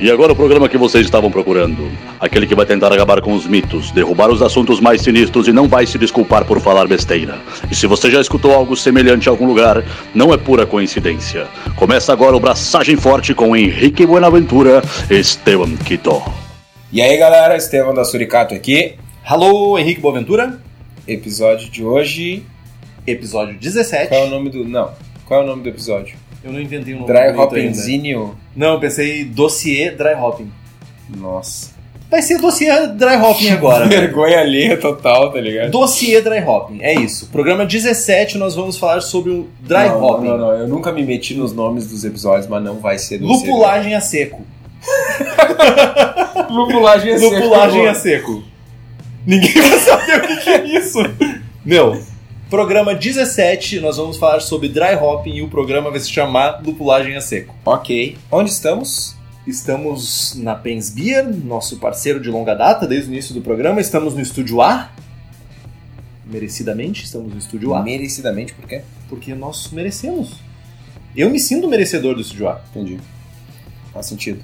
E agora o programa que vocês estavam procurando. Aquele que vai tentar acabar com os mitos, derrubar os assuntos mais sinistros e não vai se desculpar por falar besteira. E se você já escutou algo semelhante em algum lugar, não é pura coincidência. Começa agora o Braçagem Forte com Henrique Buenaventura e Esteban Quito. E aí galera, Esteban da Suricato aqui. Alô, Henrique Boaventura. Episódio de hoje. Episódio 17. Qual é o nome do. Não. Qual é o nome do episódio? Eu não inventei um nome Dry Hopping. Zinio? Não, eu pensei dossiê dry hopping. Nossa. Vai ser dossiê dry hopping agora. Vergonha alheia total, tá ligado? dossiê dry hopping, é isso. Programa 17 nós vamos falar sobre o dry não, hopping. Não, não, eu nunca me meti nos nomes dos episódios, mas não vai ser do Lupulagem a seco. Lupulagem é Lupulagem a seco. Ninguém vai saber o que, que é isso. Meu, programa 17 nós vamos falar sobre dry hopping e o programa vai se chamar Lupulagem a seco. Ok. Onde estamos? Estamos na Pens Beer, nosso parceiro de longa data desde o início do programa. Estamos no estúdio A. Merecidamente, estamos no estúdio A. Merecidamente, por quê? Porque nós merecemos. Eu me sinto merecedor do estúdio A. Entendi. Faz sentido.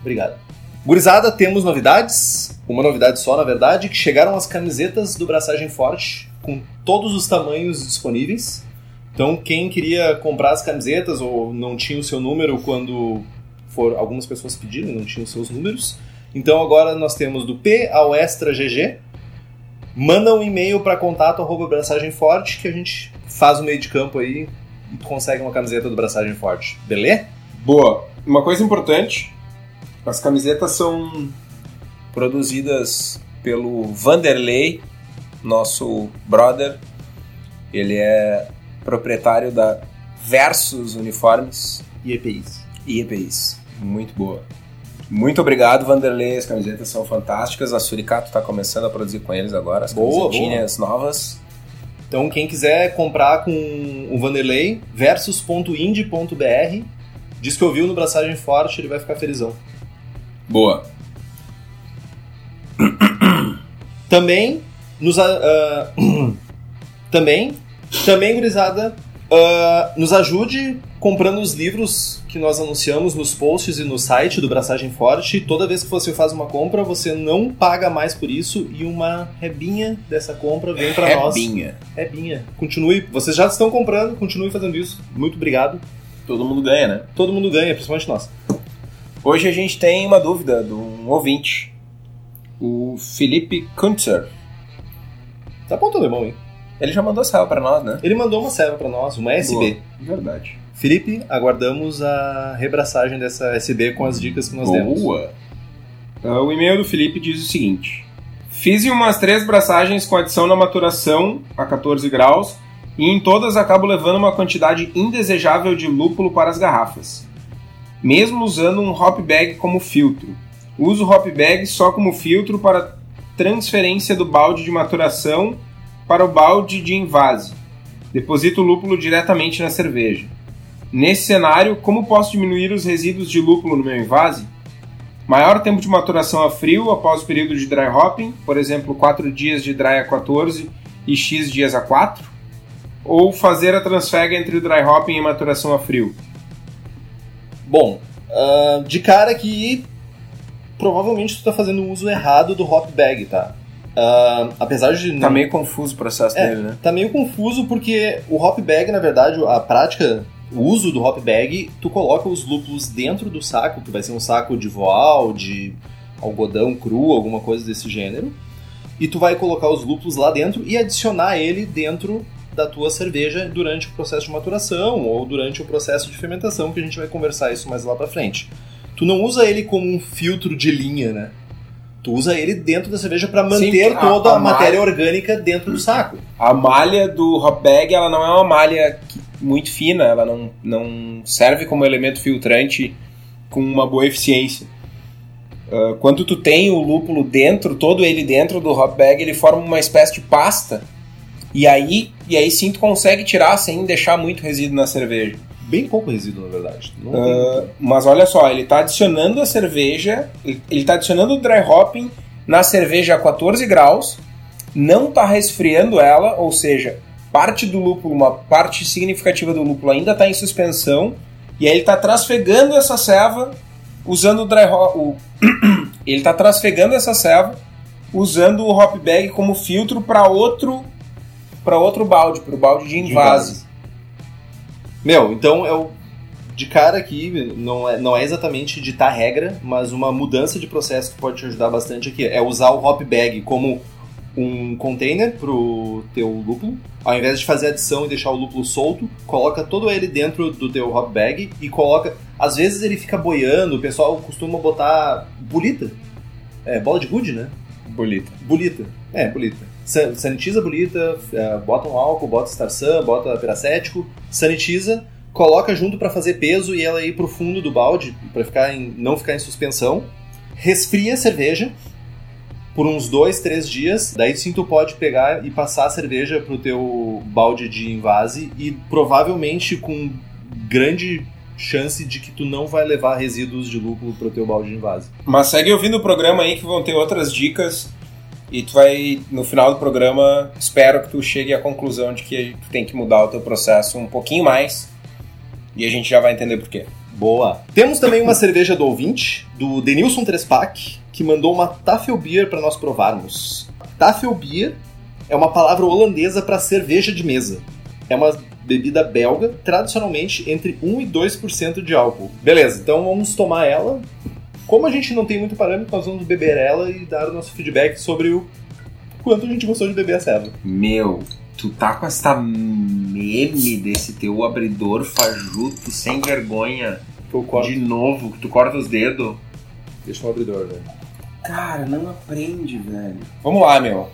Obrigado. Gurizada, temos novidades. Uma novidade só, na verdade, que chegaram as camisetas do Braçagem Forte com todos os tamanhos disponíveis. Então, quem queria comprar as camisetas ou não tinha o seu número quando for algumas pessoas pediram, não tinham seus números. Então, agora nós temos do P ao Extra GG. Manda um e-mail para contato Forte que a gente faz o meio de campo aí e consegue uma camiseta do Braçagem Forte. Beleza? Boa. Uma coisa importante: as camisetas são produzidas pelo Vanderlei, nosso brother. Ele é proprietário da Versus Uniformes E EPIs. e EPIs. Muito boa. Muito obrigado, Vanderlei. As camisetas são fantásticas. A Suricato está começando a produzir com eles agora as Boa, camisetinhas novas. Então, quem quiser comprar com o Vanderlei, versus.ind.br, diz que ouviu no Braçagem Forte, ele vai ficar felizão. Boa. Também, nos, ah, também, também, gurizada, ah, nos ajude comprando os livros que nós anunciamos nos posts e no site do Braçagem Forte. Toda vez que você faz uma compra, você não paga mais por isso e uma rebinha dessa compra vem para nós. Rebinha. Rebinha. Continue, vocês já estão comprando, continue fazendo isso. Muito obrigado. Todo mundo ganha, né? Todo mundo ganha, principalmente nós. Hoje a gente tem uma dúvida de um ouvinte. O Felipe Kuntzer. Tá ponto alemão, hein? Ele já mandou salve pra nós, né? Ele mandou uma serva pra nós, uma SB. Verdade. Felipe, aguardamos a rebraçagem dessa SB com as dicas que nós demos. Boa. Ah, o e-mail do Felipe diz o seguinte: Fiz umas três braçagens com adição na maturação a 14 graus e em todas acabo levando uma quantidade indesejável de lúpulo para as garrafas, mesmo usando um hop bag como filtro. Uso o hop bag só como filtro para transferência do balde de maturação para o balde de invase. Deposito o lúpulo diretamente na cerveja. Nesse cenário, como posso diminuir os resíduos de lúpulo no meu invase? Maior tempo de maturação a frio após o período de dry hopping, por exemplo, 4 dias de dry a 14 e X dias a 4? Ou fazer a transfega entre o dry hopping e maturação a frio? Bom, ah, de cara que provavelmente tu tá fazendo o uso errado do hop bag, tá? Ah, apesar de não... Tá meio confuso o processo É, dele, né? tá meio confuso porque o hop bag, na verdade, a prática, o uso do hop bag, tu coloca os lúpulos dentro do saco, que vai ser um saco de voal, de algodão cru, alguma coisa desse gênero, e tu vai colocar os lúpulos lá dentro e adicionar ele dentro da tua cerveja durante o processo de maturação ou durante o processo de fermentação, que a gente vai conversar isso mais lá pra frente. Tu não usa ele como um filtro de linha, né? Tu usa ele dentro da cerveja para manter a- toda a a, matéria malha- orgânica dentro do saco. A malha do hop bag, ela não é uma malha muito fina, ela não, não serve como elemento filtrante com uma boa eficiência. Ah, quando tu tem o lúpulo dentro, todo ele dentro do hop bag, ele forma uma espécie de pasta. E aí, e aí sim tu consegue tirar sem deixar muito resíduo na cerveja. Bem pouco resíduo, na verdade. Tem- mas olha só, ele está adicionando a cerveja, ele está adicionando o dry hopping na cerveja a 14 graus, não está resfriando ela, ou seja, parte do lúpulo, uma parte significativa do lúpulo ainda está em suspensão, e aí ele está trasfegando essa ceva usando o dry hop. O ele está trasfegando essa serva usando o hop bag como filtro para outro para outro balde, para o balde de invase. Meu, então é o de cara aqui, não é, não é exatamente ditar regra, mas uma mudança de processo que pode te ajudar bastante aqui é usar o hop bag como um container pro teu lúpulo. Ao invés de fazer adição e deixar o lúpulo solto, coloca todo ele dentro do teu hop bag e coloca. Às vezes ele fica boiando, o pessoal costuma botar bolita. É, bola de gude, né? Bolita. Bolita. É, bolita. Sanitiza a bolita, é, bota um álcool, bota Starsan, bota peracético, sanitiza, coloca junto para fazer peso e ela ir pro fundo do balde, para ficar em, não ficar em suspensão. Resfria a cerveja por uns dois, três dias. Daí sim tu pode pegar e passar a cerveja pro teu balde de invase e provavelmente com grande chance de que tu não vai levar resíduos de lúpulo pro teu balde de invase. Mas segue ouvindo o programa aí que vão ter outras dicas e tu vai, no final do programa, espero que tu chegue à conclusão de que tu tem que mudar o teu processo um pouquinho mais e a gente já vai entender por quê. Boa. Temos também uma cerveja do ouvinte, do Denilson Trespac, que mandou uma Tafelbier para nós provarmos. Tafelbier é uma palavra holandesa para cerveja de mesa. É uma bebida belga, tradicionalmente entre 1 e 2% de álcool. Beleza, então vamos tomar ela. Como a gente não tem muito parâmetro, nós vamos beber ela e dar o nosso feedback sobre o quanto a gente gostou de beber a serva. Meu, tu tá com essa meme desse teu abridor fajuto, sem vergonha, de novo, que tu corta os dedos. Deixa o abridor, velho. Cara, não aprende, velho. Vamos lá, meu.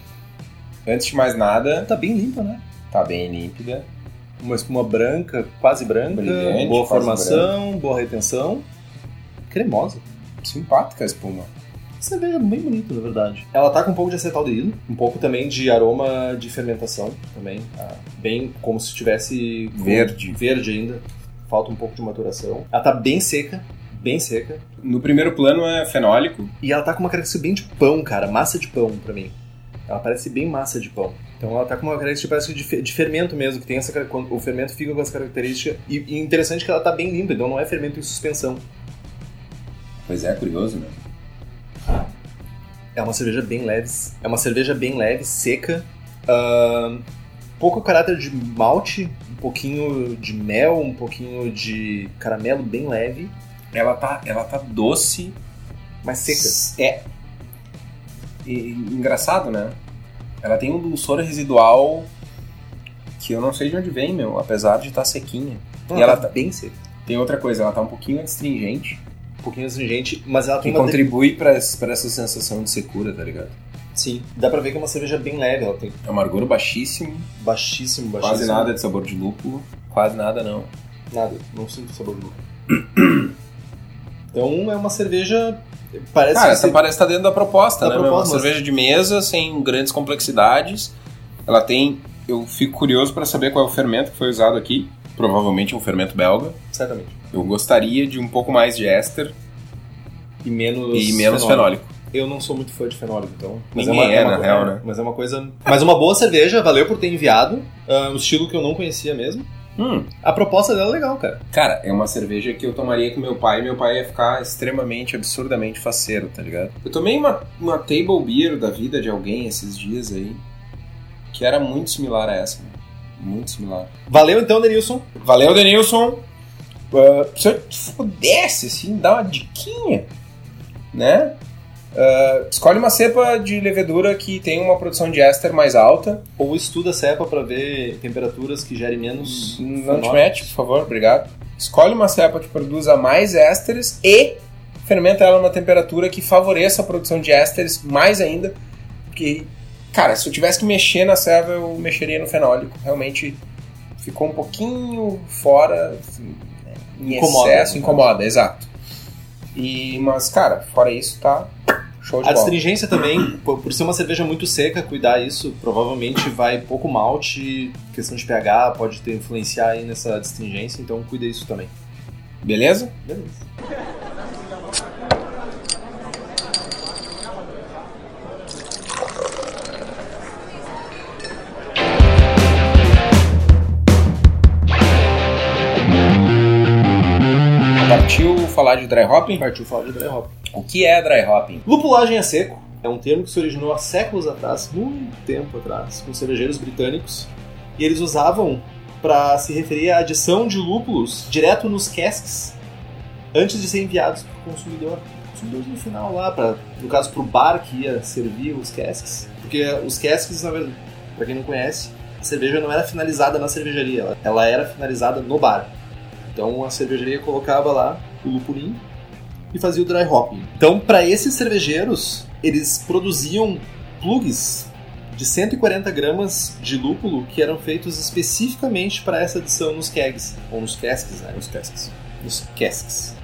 Antes de mais nada. Tá bem limpa, né? Tá bem límpida uma espuma branca, quase branca, Brilhante, boa formação, branca. boa retenção, cremosa. Simpática a espuma. Cerveja bem bonita, na verdade. Ela tá com um pouco de acetaldeído, um pouco também de aroma de fermentação, também. Tá bem como se tivesse verde. Verde ainda. Falta um pouco de maturação. Ela tá bem seca, bem seca. No primeiro plano é fenólico. E ela tá com uma característica bem de pão, cara. Massa de pão, pra mim. Ela parece bem massa de pão. Então ela tá com uma característica parece de, de fermento mesmo, que tem essa o fermento fica com essa característica e, e interessante que ela tá bem limpa, então não é fermento em suspensão. Pois é, curioso, né? É uma cerveja bem leve, é uma cerveja bem leve, seca, uh, pouco caráter de malte, um pouquinho de mel, um pouquinho de caramelo bem leve. Ela tá, ela tá doce, mas seca. É. E, engraçado, né? Ela tem um dulçor residual que eu não sei de onde vem, meu, apesar de estar tá sequinha. Não, e ela tá bem seca. Tem outra coisa, ela tá um pouquinho astringente. Um pouquinho astringente, mas ela tem que contribui de... para essa sensação de secura, tá ligado? Sim, dá pra ver que é uma cerveja bem leve, ela tem. Amargor baixíssimo. Baixíssimo, baixíssimo. Quase nada de sabor de lúpulo. Quase nada, não. Nada, não sinto sabor de lúpulo. então é uma cerveja Parece Cara, essa parece estar tá dentro da proposta, da né? Proposta, uma cerveja de mesa, sem grandes complexidades. Ela tem. Eu fico curioso para saber qual é o fermento que foi usado aqui. Provavelmente um fermento belga. Certamente. Eu gostaria de um pouco mais de éster. E menos, e menos fenólico. fenólico. Eu não sou muito fã de fenólico, então. Mas Ninguém é, uma, é, é uma, na real, né? Mas é uma coisa. Mas uma boa cerveja, valeu por ter enviado. Uh, um estilo que eu não conhecia mesmo. Hum. A proposta dela é legal, cara. Cara, é uma cerveja que eu tomaria com meu pai e meu pai ia ficar extremamente, absurdamente faceiro, tá ligado? Eu tomei uma, uma table beer da vida de alguém esses dias aí, que era muito similar a essa, né? Muito similar. Valeu então, Denilson. Valeu, Denilson. Uh, se eu pudesse, assim, dar uma diquinha, né? Uh, escolhe uma cepa de levedura que tem uma produção de éster mais alta. Ou estuda a cepa para ver temperaturas que gerem menos. Não te mete, por favor, obrigado. Escolhe uma cepa que produza mais ésteres e fermenta ela numa temperatura que favoreça a produção de ésteres mais ainda. Porque, cara, se eu tivesse que mexer na ceva, eu mexeria no fenólico. Realmente ficou um pouquinho fora, assim, em incomoda, excesso, incomoda, exato. E, mas, cara, fora isso, tá show de A bola. astringência também, por ser uma cerveja muito seca, cuidar isso, provavelmente vai pouco malte, questão de pH pode ter influenciar aí nessa astringência, então cuida isso também. Beleza? Beleza. Partiu falar de dry hopping? Partiu falar de dry hopping. O que é dry hopping? Lupulagem a seco é um termo que se originou há séculos atrás, muito tempo atrás, com cervejeiros britânicos, e eles usavam para se referir à adição de lúpulos direto nos casks antes de ser enviados para o consumidor. Consumidor no final lá, pra, no caso para o bar que ia servir os casks, porque os casks, na verdade, para quem não conhece, a cerveja não era finalizada na cervejaria, ela, ela era finalizada no bar. Então a cervejaria colocava lá o lupulinho e fazia o dry hopping. Então, para esses cervejeiros, eles produziam plugs de 140 gramas de lúpulo que eram feitos especificamente para essa adição nos kegs, ou nos casks, né? Os casks. Nos casks.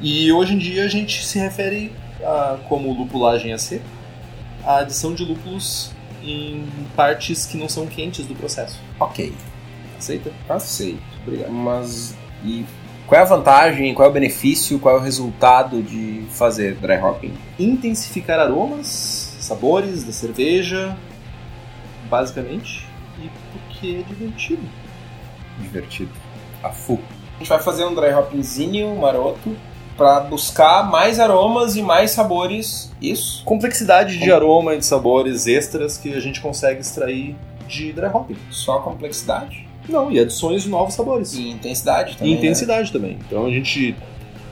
E hoje em dia a gente se refere a, como lupulagem a seco, a adição de lúpulos em partes que não são quentes do processo. Ok. Aceita? Aceito. Obrigado. Mas e qual é a vantagem, qual é o benefício, qual é o resultado de fazer dry hopping? Intensificar aromas, sabores da cerveja, basicamente, e porque é divertido. Divertido. A fu. A gente vai fazer um dry hoppingzinho maroto para buscar mais aromas e mais sabores. Isso. Complexidade de aroma e de sabores extras que a gente consegue extrair de dry hopping. Só complexidade? Não, e adições de novos sabores. E intensidade também. E intensidade né? também. Então a gente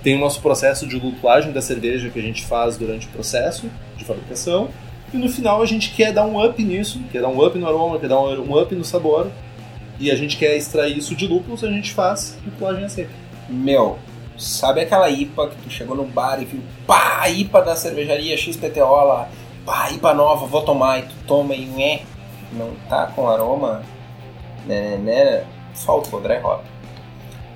tem o nosso processo de lupulagem da cerveja que a gente faz durante o processo de fabricação. E no final a gente quer dar um up nisso, quer dar um up no aroma, quer dar um up no sabor. E a gente quer extrair isso de lúpulos, a gente faz lupulagem a seca. Meu, sabe aquela IPA que tu chegou no bar e viu, pá, IPA da cervejaria XPTO lá, pá, IPA nova, vou tomar, e tu toma e né, não tá com aroma né, né, faltou dry hop.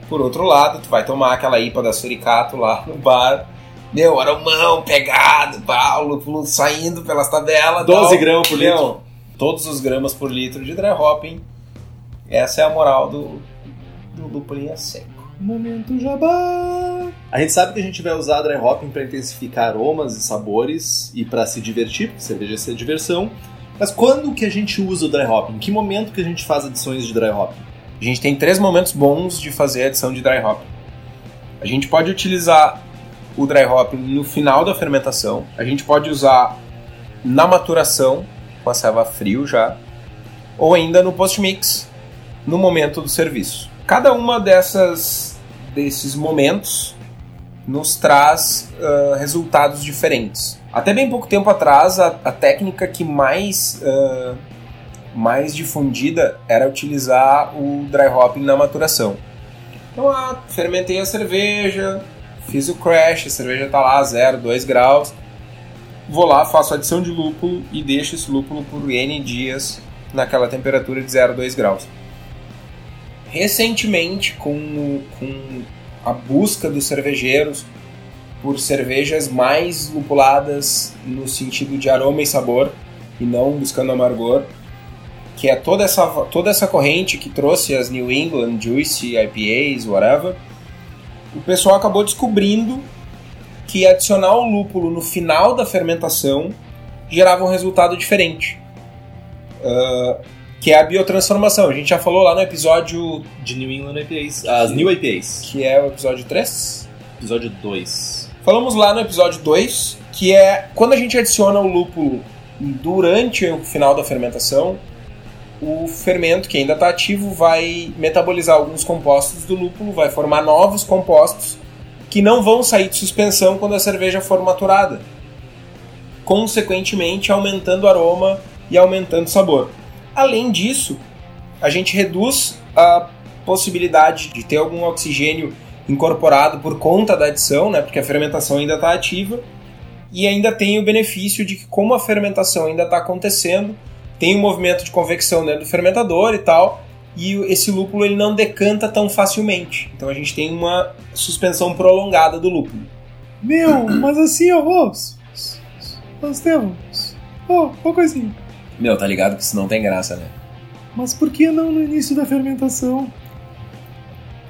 Por outro lado, tu vai tomar aquela IPA da Suricato lá no bar, meu, aromão pegado, Paulo, saindo pelas tabelas. 12 tal. gramas por meu, litro. Todos os gramas por litro de dry hopping. Essa é a moral do, do lupulinha seco. Momento jabá! A gente sabe que a gente vai usar dry hopping para intensificar aromas e sabores e para se divertir, porque cerveja é ser diversão. Mas quando que a gente usa o dry hopping? Em que momento que a gente faz adições de dry hopping? A gente tem três momentos bons de fazer adição de dry hopping. A gente pode utilizar o dry hopping no final da fermentação. A gente pode usar na maturação, com a serva frio já. Ou ainda no post-mix, no momento do serviço. Cada uma dessas desses momentos nos traz uh, resultados diferentes. Até bem pouco tempo atrás, a, a técnica que mais, uh, mais difundida era utilizar o dry hopping na maturação. Então, ah, fermentei a cerveja, fiz o crash, a cerveja está lá 0, 2 graus. Vou lá, faço adição de lúpulo e deixo esse lúpulo por N dias naquela temperatura de 0, 2 graus. Recentemente, com, com a busca dos cervejeiros por cervejas mais lupuladas no sentido de aroma e sabor e não buscando amargor, que é toda essa, toda essa corrente que trouxe as New England Juicy IPAs, whatever. O pessoal acabou descobrindo que adicionar o lúpulo no final da fermentação gerava um resultado diferente. Uh, que é a biotransformação. A gente já falou lá no episódio de New England IPAs, as New IPAs, que é o episódio 3? Episódio 2. Falamos lá no episódio 2, que é quando a gente adiciona o lúpulo durante o final da fermentação, o fermento que ainda está ativo vai metabolizar alguns compostos do lúpulo, vai formar novos compostos que não vão sair de suspensão quando a cerveja for maturada, consequentemente aumentando o aroma e aumentando o sabor. Além disso, a gente reduz a possibilidade de ter algum oxigênio incorporado por conta da adição, né, porque a fermentação ainda está ativa, e ainda tem o benefício de que, como a fermentação ainda está acontecendo, tem um movimento de convecção dentro do fermentador e tal, e esse lúpulo ele não decanta tão facilmente. Então a gente tem uma suspensão prolongada do lúpulo. Meu, mas assim, ó, ô, ô, Estevam, ô, ô coisinha. Meu, tá ligado que isso não tem graça, né? Mas por que não no início da fermentação?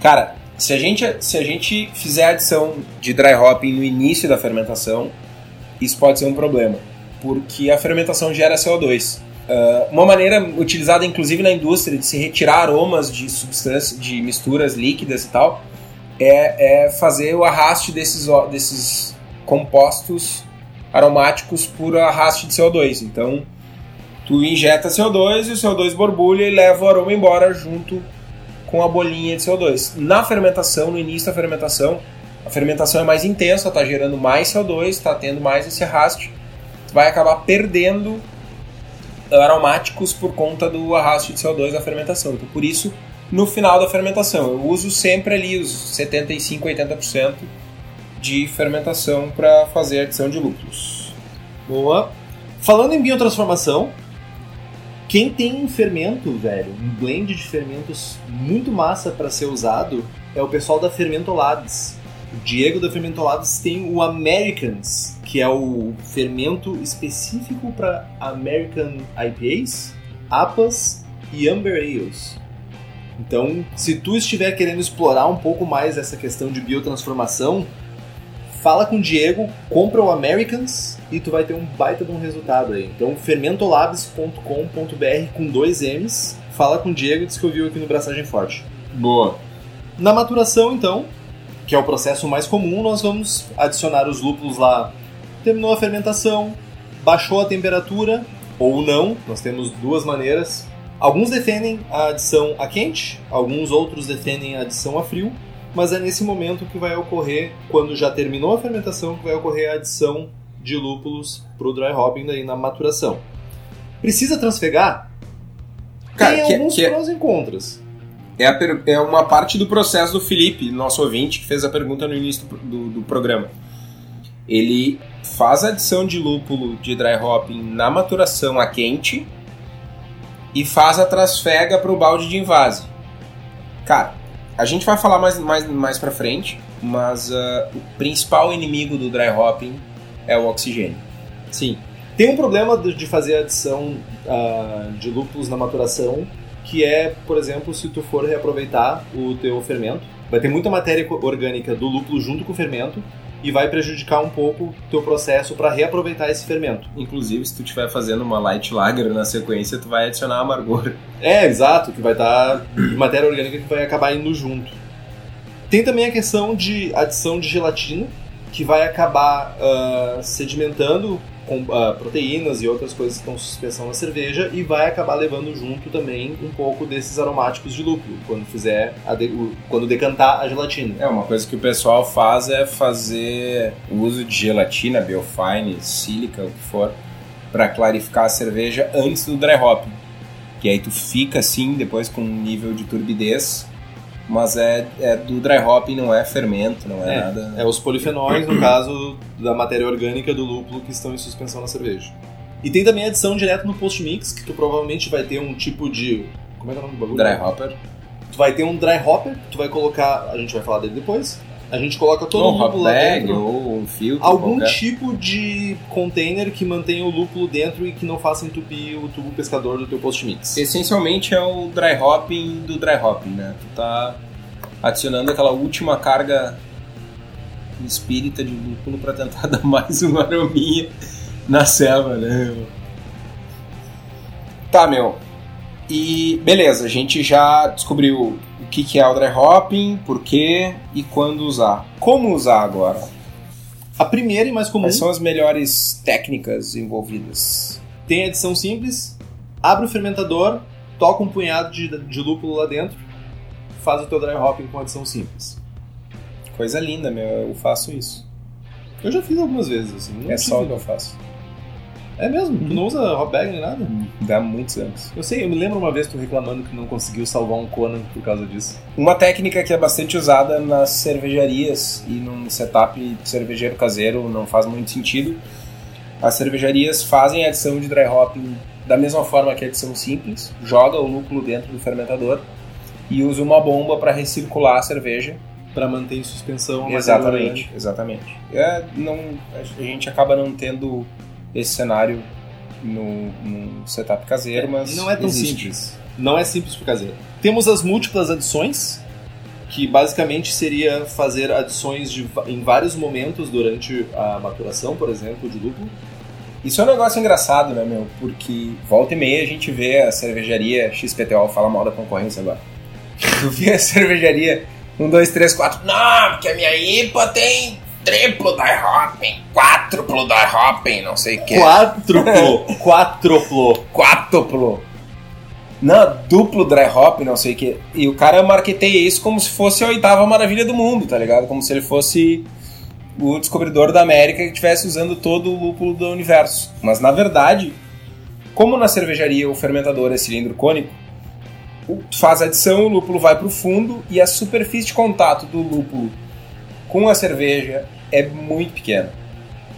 Cara, se a gente, se a gente fizer a adição de dry hopping no início da fermentação, isso pode ser um problema, porque a fermentação gera CO2. Uh, ah, uma maneira utilizada inclusive na indústria de se retirar aromas de substâncias, de misturas líquidas e tal, é, é fazer o arraste desses, desses compostos aromáticos por arraste de CO2. Então, tu injeta CO2 e o CO2 borbulha e leva o aroma embora junto com a bolinha de CO2. Na fermentação, no início da fermentação, a fermentação é mais intensa, está gerando mais CO2, está tendo mais esse arraste, vai acabar perdendo aromáticos por conta do arraste de CO2 da fermentação. Então, por isso, no final da fermentação, eu uso sempre ali os 75, 80% de fermentação para fazer a adição de lúpulos. Boa. Falando em biotransformação, quem tem um fermento, velho, um blend de fermentos muito massa para ser usado é o pessoal da Fermentolabs. O Diego da Fermentolabs tem o Americans, que é o fermento específico para American IPAs, APAs e Amber Ales. Então, se tu estiver querendo explorar um pouco mais essa questão de biotransformação, fala com o Diego, compra o Americans e tu vai ter um baita de um resultado aí. Então, fermentolabs.com.br com dois M's. Fala com o Diego, diz que eu vi aqui no Braçagem Forte. Boa. Na maturação, então, que é o processo mais comum, nós vamos adicionar os lúpulos lá. Terminou a fermentação, baixou a temperatura ou não, nós temos duas maneiras. Alguns defendem a adição a quente, alguns outros defendem a adição a frio, mas é nesse momento que vai ocorrer, quando já terminou a fermentação, que vai ocorrer a adição de lúpulos para o dry hopping daí na maturação. Precisa transfegar? Cara, Tem que- alguns que- prós e contras. É, a é uma parte do processo do Felipe, nosso ouvinte, que fez a pergunta no início do, do- do programa. Ele faz a adição de lúpulo de dry hopping na maturação a quente e faz a trasfega para o balde de invase. Cara, a gente vai falar mais, mais, mais pra frente, mas ah, o principal inimigo do dry hopping é o oxigênio. Sim. Tem um problema de fazer adição ah, de lúpulos na maturação, que é, por exemplo, se tu for reaproveitar o teu fermento, vai ter muita matéria orgânica do lúpulo junto com o fermento e vai prejudicar um pouco o teu processo para reaproveitar esse fermento. Inclusive, se tu estiver fazendo uma light lager na sequência, tu vai adicionar amargor. É, exato, que vai estar matéria orgânica que vai acabar indo junto. Tem também a questão de adição de gelatina, que vai acabar ah, sedimentando com ah, proteínas e outras coisas que estão suspensão na cerveja e vai acabar levando junto também um pouco desses aromáticos de lúpulo quando fizer de- o- quando decantar a gelatina. É, uma coisa que o pessoal faz é fazer o uso de gelatina, biofine, sílica, o que for, para clarificar a cerveja antes do dry hopping. Que aí tu fica assim, depois com um nível de turbidez, mas é, é do dry hopping, não é fermento, não é, É, nada. É os polifenóis, no caso da matéria orgânica do lúpulo que estão em suspensão na cerveja. E tem também a adição direto no post-mix, que tu provavelmente vai ter um tipo de. Como é que é o nome do bagulho? Dry hopper. Tu vai ter um dry hopper, tu vai colocar. A gente vai falar dele depois. A gente coloca todo o um hop lúpulo lá dentro. ou um filtro Algum qualquer. tipo de container que mantenha o lúpulo dentro e que não faça entupir o tubo pescador do teu post-mix. Essencialmente é o dry hopping do dry hopping, né? Tu tá adicionando aquela última carga espírita de lúpulo para tentar dar mais uma arominha na selva, né? Tá, meu. E beleza, a gente já descobriu o que, que é o dry hopping, por quê e quando usar. Como usar agora? A primeira e mais comum Quais são as melhores técnicas envolvidas? tem a adição simples, abre o fermentador, toca um punhado de, de lúpulo lá dentro, faz o teu dry hopping com adição simples. Coisa linda, meu. Eu faço isso. Eu já fiz algumas vezes, assim. Não é só o que eu faço. É mesmo? Tu não usa hot bag nem nada? Dá muitos anos. Eu sei, eu me lembro uma vez tu reclamando que não conseguiu salvar um Conan por causa disso. Uma técnica que é bastante usada nas cervejarias e num setup cervejeiro caseiro não faz muito sentido. As cervejarias fazem a adição de dry hopping da mesma forma que a adição simples, joga o lúpulo dentro do fermentador e usa uma bomba para recircular a cerveja. Pra manter em suspensão Exatamente, exatamente. É, não, a gente acaba não tendo esse cenário no, no setup caseiro, mas Não é tão existe. simples. Não é simples pro caseiro. Temos as múltiplas adições, que basicamente seria fazer adições de em vários momentos durante a maturação, por exemplo, de lúpulo. Isso é um negócio engraçado, né, meu? Porque volta e meia a gente vê a cervejaria XPTO, fala mal da concorrência agora. Tu vê a cervejaria Um, dois, três, quatro. Não, porque a minha IPA tem triplo dry hopping, quádruplo dry hopping, não sei o que. Quádruplo. Quádruplo. Quádruplo. Não, duplo dry hop, não sei o que. E o cara marketeia isso como se fosse a oitava maravilha do mundo, tá ligado? Como se ele fosse o descobridor da América que estivesse usando todo o lúpulo do universo. Mas na verdade, como na cervejaria o fermentador é cilindro cônico, tu faz adição, o lúpulo vai para o fundo e a superfície de contato do lúpulo com a cerveja é muito pequena.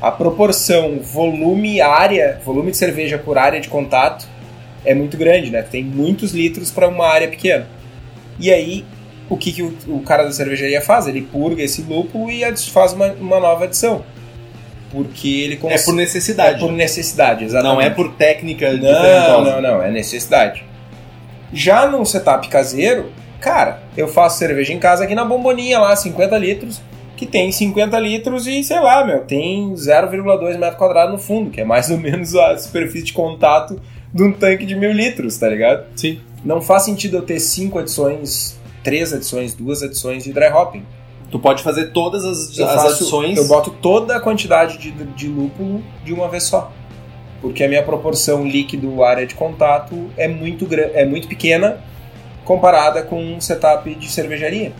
A proporção volume área, volume de cerveja por área de contato é muito grande, né? Tem muitos litros para uma área pequena. E aí, o que, que o, o cara da cervejaria faz? Ele purga esse lúpulo e faz uma, uma nova adição. Porque ele É cons- por necessidade. É por necessidade, exatamente. Não é por técnica Não, não, não, é necessidade. Já num setup caseiro, cara, eu faço cerveja em casa aqui na bomboninha lá, 50 litros, que tem 50 litros e, sei lá, meu, tem 0,2 metro quadrado no fundo, que é mais ou menos a superfície de contato de um tanque de mil litros, tá ligado? Sim. Não faz sentido eu ter cinco adições, três adições, duas adições de dry hopping. Tu pode fazer todas as, Eu, as faço- adições. eu boto toda a quantidade de, de lúpulo de uma vez só. Porque a minha proporção líquido área de contato é muito, é muito pequena comparada com um setup de cervejaria.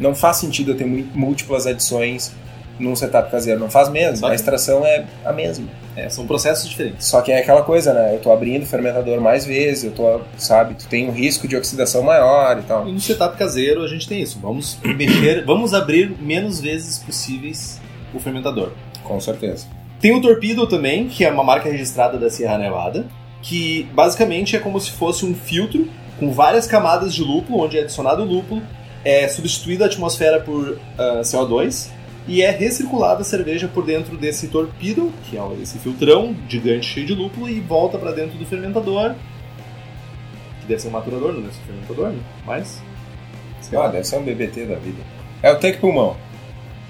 Não faz sentido eu ter múltiplas adições num setup caseiro. Não faz mesmo. A extração é a mesma. É, são processos diferentes. Só que é aquela coisa, né? Eu tô abrindo o fermentador mais vezes, eu tô, sabe, tu tem um risco de oxidação maior e tal. E no setup caseiro a gente tem isso. Vamos mexer, vamos abrir menos vezes possíveis o fermentador. Com certeza. Tem o Torpedo também, que é uma marca registrada da Sierra Nevada, que basicamente é como se fosse um filtro com várias camadas de lúpulo, onde é adicionado o lúpulo, é substituída a atmosfera por ah, CO2 e é recirculada a cerveja por dentro desse torpedo, que é esse filtrão gigante cheio de lúpulo, e volta para dentro do fermentador, que deve ser um maturador, não deve ser um fermentador, né? Mas... sei Ah, lá. deve ser um BBT da vida. É o tanque pulmão.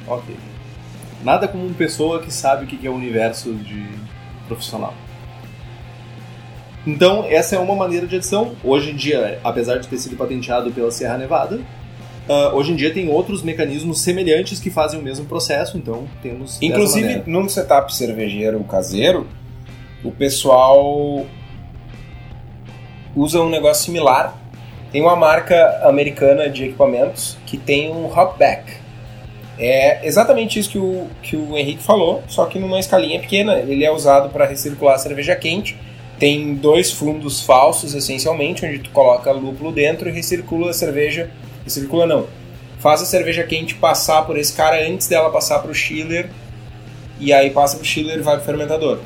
Ok. Nada como uma pessoa que sabe o que é o universo de profissional. Então, essa é uma maneira de adição. Hoje em dia, apesar de ter sido patenteado pela Sierra Nevada, ah, hoje em dia tem outros mecanismos semelhantes que fazem o mesmo processo, então temos. Inclusive, num setup cervejeiro caseiro, o pessoal usa um negócio similar. Tem uma marca americana de equipamentos que tem um hopback. É exatamente isso que o, que o Henrique falou, só que numa escalinha pequena. Ele é usado para recircular a cerveja quente. Tem dois fundos falsos, essencialmente, onde tu coloca lúpulo dentro e recircula a cerveja. Recircula não. Faz a cerveja quente passar por esse cara antes dela passar para o chiller e aí passa pro chiller e vai pro fermentador.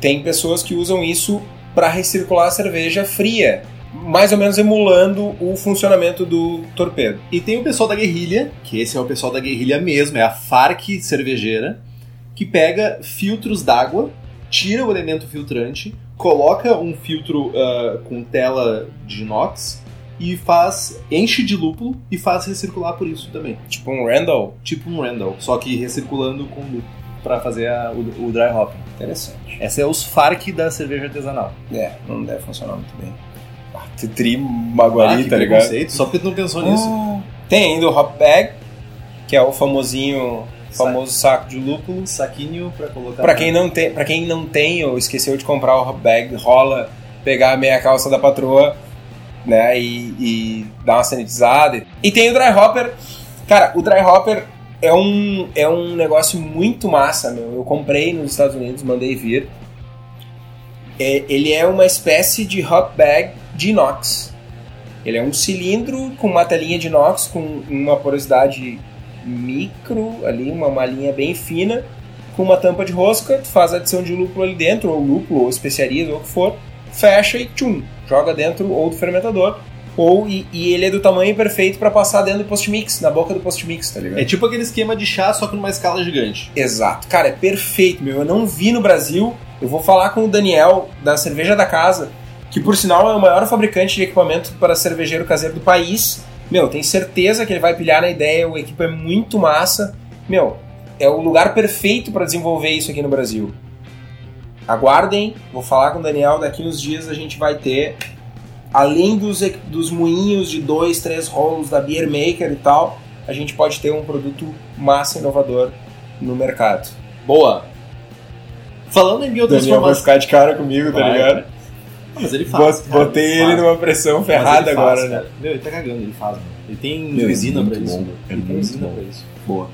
Tem pessoas que usam isso para recircular a cerveja fria, mais ou menos emulando o funcionamento do torpedo. E tem o pessoal da guerrilha, que esse é o pessoal da guerrilha mesmo, é a FARC cervejeira, que pega filtros d'água, tira o elemento filtrante, coloca um filtro ah, com tela de inox e faz enche de lúpulo e faz recircular por isso também. Tipo um Randall. Tipo um Randall, só que recirculando com lúpulo para fazer a- o, o dry hopping. Interessante. Essa é os FARC da cerveja artesanal. É, não deve funcionar muito bem. Ah, tri Maguari, Ah, tá ligado? Só porque tu não pensou nisso. Ah, Tem ainda o hop bag, que é o famosinho, famoso saco de lúpulo. Saquinho para colocar. Pra quem não tem, para quem não tem ou esqueceu de comprar o hop bag, rola pegar a meia calça da patroa, né, e, e dar uma sanitizada. E tem o dry hopper. Cara, o dry hopper é um é um negócio muito massa, meu. Eu comprei nos Estados Unidos, mandei vir. É, ele é uma espécie de hop bag de inox. Ele é um cilindro com uma telinha de inox com uma porosidade micro ali, uma malinha bem fina com uma tampa de rosca, tu faz adição de lúpulo ali dentro, ou lúpulo, ou especiarias, ou o que for, fecha e tchum, joga dentro ou do fermentador, ou e, e ele é do tamanho perfeito para passar dentro do post-mix, na boca do post-mix, tá ligado? É tipo aquele esquema de chá, só que numa escala gigante. Exato, cara, é perfeito, meu. Eu não vi no Brasil. Eu vou falar com o Daniel da Cerveja da Casa, que por sinal é o maior fabricante de equipamento para cervejeiro caseiro do país. Meu, tenho certeza que ele vai pilhar na ideia. O equipo é muito massa. Meu, é o lugar perfeito para desenvolver isso aqui no Brasil. Aguardem, vou falar com o Daniel. Daqui uns dias a gente vai ter, além dos, dos moinhos de dois, três rolos da Beer Maker e tal, a gente pode ter um produto massa inovador no mercado. Boa. Falando em Daniel vai biotransformação. ficar de cara comigo, tá Vai, ligado? Ah, Mas ele faz. Bot- cara, Botei faz. ele numa pressão ferrada ele faz, agora, né? cara. Meu, ele tá cagando, ele faz, mano. Ele tem Meu, é usina muito pra isso. bom, é ele tem usina bom. pra isso. Boa.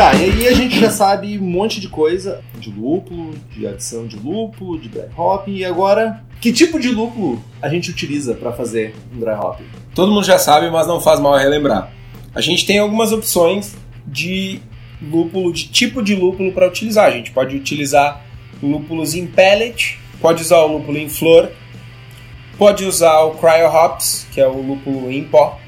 Tá, e aí a gente já sabe um monte de coisa de lúpulo, de adição de lúpulo, de dry hopping, e agora, que tipo de lúpulo a gente utiliza pra fazer um dry hopping? Todo mundo já sabe, mas não faz mal relembrar. A gente tem algumas opções de lúpulo, de tipo de lúpulo para utilizar. A gente pode utilizar lúpulos em pellet, pode usar o lúpulo em flor, pode usar o cryo hops, que é o lúpulo em pó,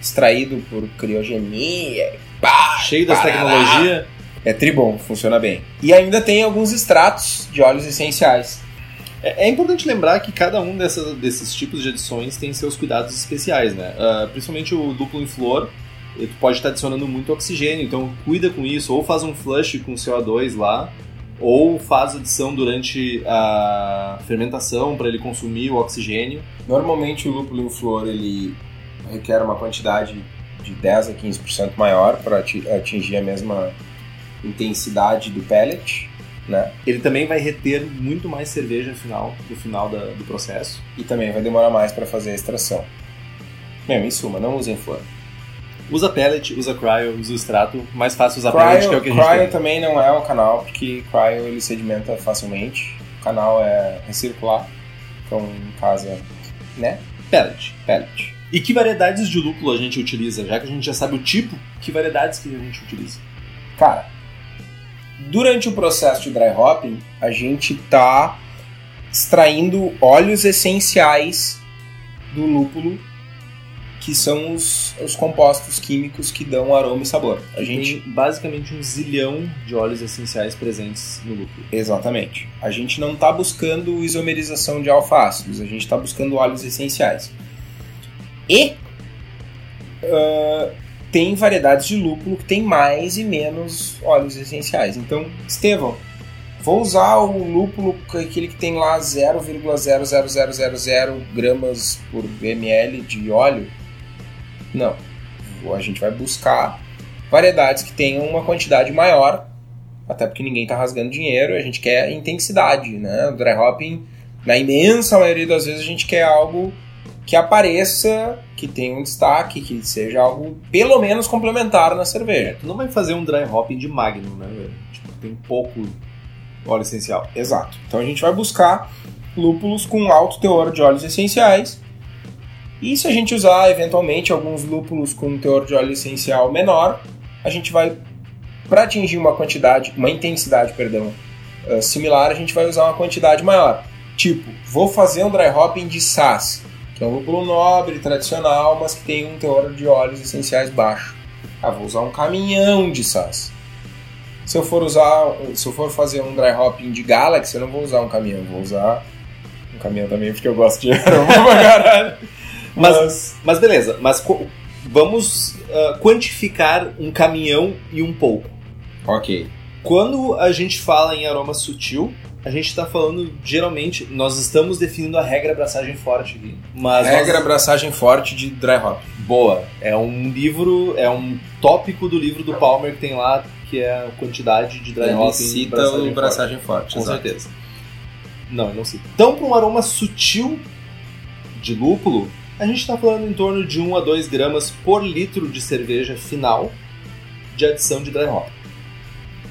extraído por criogenia. Pá, Cheio das tecnologias. É tribom, funciona bem. E ainda tem alguns extratos de óleos essenciais. É, é importante lembrar que cada um dessa- desses tipos de adições tem seus cuidados especiais, né? Ah, principalmente o lúpulo em flor, ele pode estar adicionando muito oxigênio, então cuida com isso, ou faz um flush com CO2 lá, ou faz adição durante a fermentação para ele consumir o oxigênio. Normalmente o lúpulo em flor ele requer uma quantidade de 10 a 15% maior para atingir a mesma intensidade do pellet, né? Ele também vai reter muito mais cerveja no final, no final da- do processo. E também vai demorar mais para fazer a extração. Em suma, não usem flor. Usa pellet, usa cryo, usa o extrato, mais fácil usar pellet que é o Cryo, que a gente cryo tem. também não é o canal, porque cryo ele sedimenta facilmente. O canal é recircular, então em casa, né? Pellet. Pellet. E que variedades de lúpulo a gente utiliza? Já que a gente já sabe o tipo, que variedades que a gente utiliza? Cara, durante o processo de dry hopping, a gente tá extraindo óleos essenciais do lúpulo, que são os, os compostos químicos que dão aroma e sabor. A gente Tem basicamente um zilhão de óleos essenciais presentes no lúpulo. Exatamente. A gente não está buscando isomerização de alfácidos, a gente está buscando óleos essenciais. E ah, tem variedades de lúpulo que tem mais e menos óleos essenciais. Então, Estevão, vou usar o lúpulo, aquele que tem lá 0,00000 gramas por ml de óleo? Não. A gente vai buscar variedades que tenham uma quantidade maior até porque ninguém está rasgando dinheiro, a gente quer intensidade, né? O dry hopping, na imensa maioria das vezes, a gente quer algo que apareça, que tenha um destaque, que seja algo pelo menos complementar na cerveja. Tu não vai fazer um dry hopping de Magnum, né, velho? Tipo, tem pouco óleo essencial. Exato. Então a gente vai buscar lúpulos com alto teor de óleos essenciais. E se a gente usar eventualmente alguns lúpulos com um teor de óleo essencial menor, a gente vai para atingir uma quantidade, uma intensidade, perdão, eh, similar, a gente vai usar uma quantidade maior. Tipo, vou fazer um dry hopping de SAS, que é um lúpulo nobre, tradicional, mas que tem um teor de óleos essenciais baixo. Ah, vou usar um caminhão de SAS. Se eu for usar, se eu for fazer um dry hopping de Galaxy, eu não vou usar um caminhão, vou usar um caminhão também porque eu gosto de aroma pra caralho. Mas, mas beleza, mas vamos ah, quantificar um caminhão e um pouco. ok. Quando a gente fala em aroma sutil, a gente está falando, geralmente, nós estamos definindo a regra abraçagem forte aqui. Mas Regra nós- abraçagem forte de dry hop. boa. É um livro, é um tópico do livro do Palmer que tem lá, que é a quantidade de dry Ele hopping cita braçagem o forte. braçagem forte. Com exato. certeza. Não, ele não cita. Então, para um aroma sutil de lúpulo, a gente está falando em torno de 1 a 2 gramas por litro de cerveja final de adição de dry hop.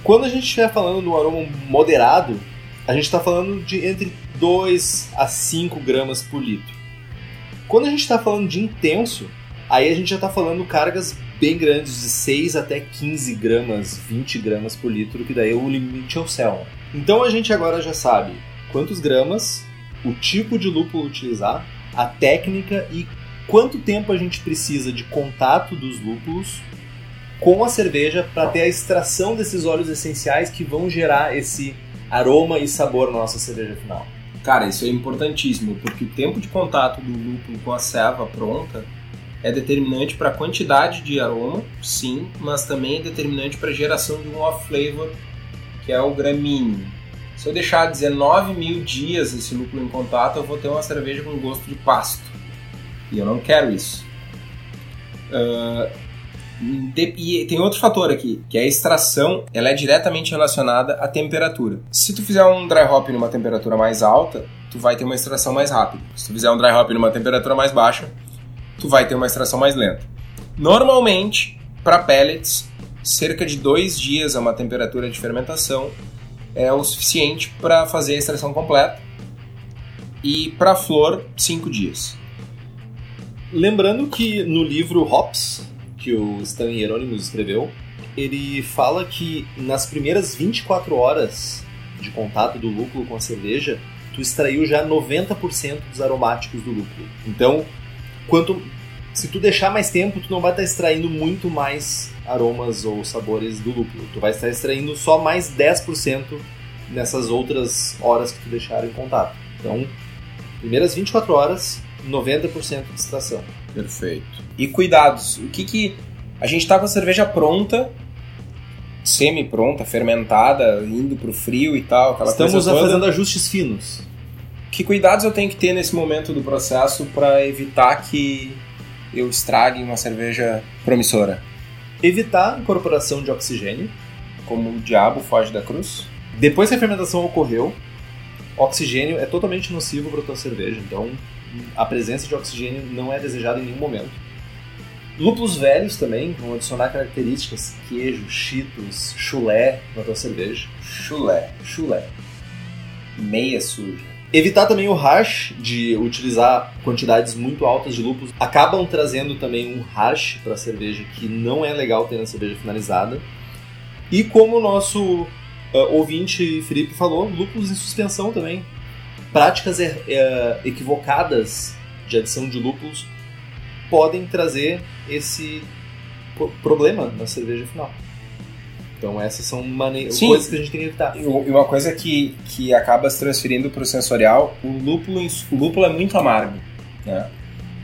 Quando a gente estiver falando no aroma moderado, a gente está falando de entre 2 a 5 gramas por litro. Quando a gente está falando de intenso, aí a gente já está falando cargas bem grandes, de 6 até 15 gramas, 20 gramas por litro, que daí o limite é o céu. Então a gente agora já sabe quantos gramas, o tipo de lúpulo utilizar, a técnica e quanto tempo a gente precisa de contato dos lúpulos com a cerveja para ter a extração desses óleos essenciais que vão gerar esse aroma e sabor na nossa cerveja final. Cara, isso é importantíssimo, porque o tempo de contato do lúpulo com a ceva pronta é determinante para a quantidade de aroma, sim, mas também é determinante para a geração de um off-flavor, que é o gramíneo. Se eu deixar 19 mil dias esse lúpulo em contato, eu vou ter uma cerveja com gosto de pasto. E eu não quero isso. Uh, e tem outro fator aqui, que é a extração, ela é diretamente relacionada à temperatura. Se tu fizer um dry hop numa temperatura mais alta, tu vai ter uma extração mais rápida. Se tu fizer um dry hop numa temperatura mais baixa, tu vai ter uma extração mais lenta. Normalmente, para pellets, cerca de dois dias a uma temperatura de fermentação é o suficiente para fazer a extração completa. E para flor, cinco dias. Lembrando que no livro Hops, que o Stan Hieronymus escreveu, ele fala que nas primeiras 24 horas de contato do lúpulo com a cerveja, tu extraiu já 90% dos aromáticos do lúpulo. Então, quanto se tu deixar mais tempo, tu não vai estar extraindo muito mais aromas ou sabores do lúpulo. Tu vai estar extraindo só mais 10% nessas outras horas que tu deixar em contato. Então, primeiras 24 horas, 90% de extração. Perfeito. E cuidados. O que que a gente está com a cerveja pronta, semi-pronta, fermentada, indo pro frio e tal, aquela Estamos coisa toda. fazendo ajustes finos. Que cuidados eu tenho que ter nesse momento do processo para evitar que eu estrague uma cerveja promissora? Evitar a incorporação de oxigênio. Como o diabo foge da cruz. Depois que a fermentação ocorreu, oxigênio é totalmente nocivo para a tua cerveja, então a presença de oxigênio não é desejada em nenhum momento. Lúpulos velhos também vão adicionar características, queijo, cheetos, chulé na tua cerveja. Chulé. Chulé. Meia suja. Evitar também o hash de utilizar quantidades muito altas de lúpulos acabam trazendo também um hash para a cerveja que não é legal ter na cerveja finalizada. E como o nosso uh, ouvinte Felipe falou, lúpulos em suspensão também. Práticas uh, equivocadas de adição de lúpulos podem trazer esse problema na cerveja final. Então essas são mane... coisas que a gente tem que evitar. E uma coisa que, que acaba se transferindo para o sensorial, o lúpulo, o lúpulo é muito amargo. Né?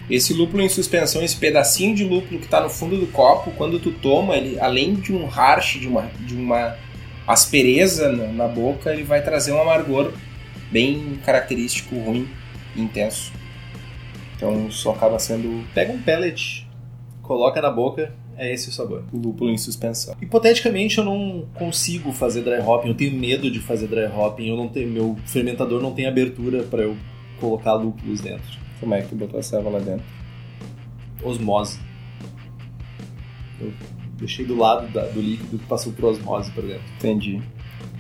Esse lúpulo em suspensão, esse pedacinho de lúpulo que está no fundo do copo, quando tu toma, ele, além de um harsh, de uma, de uma aspereza na, na boca, ele vai trazer um amargor bem característico, ruim, intenso. Então isso acaba sendo. Pega um pellet, coloca na boca, é esse o sabor. O lúpulo em suspensão. Hipoteticamente eu não consigo fazer dry hopping, eu tenho medo de fazer dry hopping, eu não tenho, meu fermentador não tem abertura para eu colocar lúpulos dentro. Como é que tu botou a ceva lá dentro? Osmose. Eu deixei do lado da, do líquido que passou por osmose para dentro. Entendi.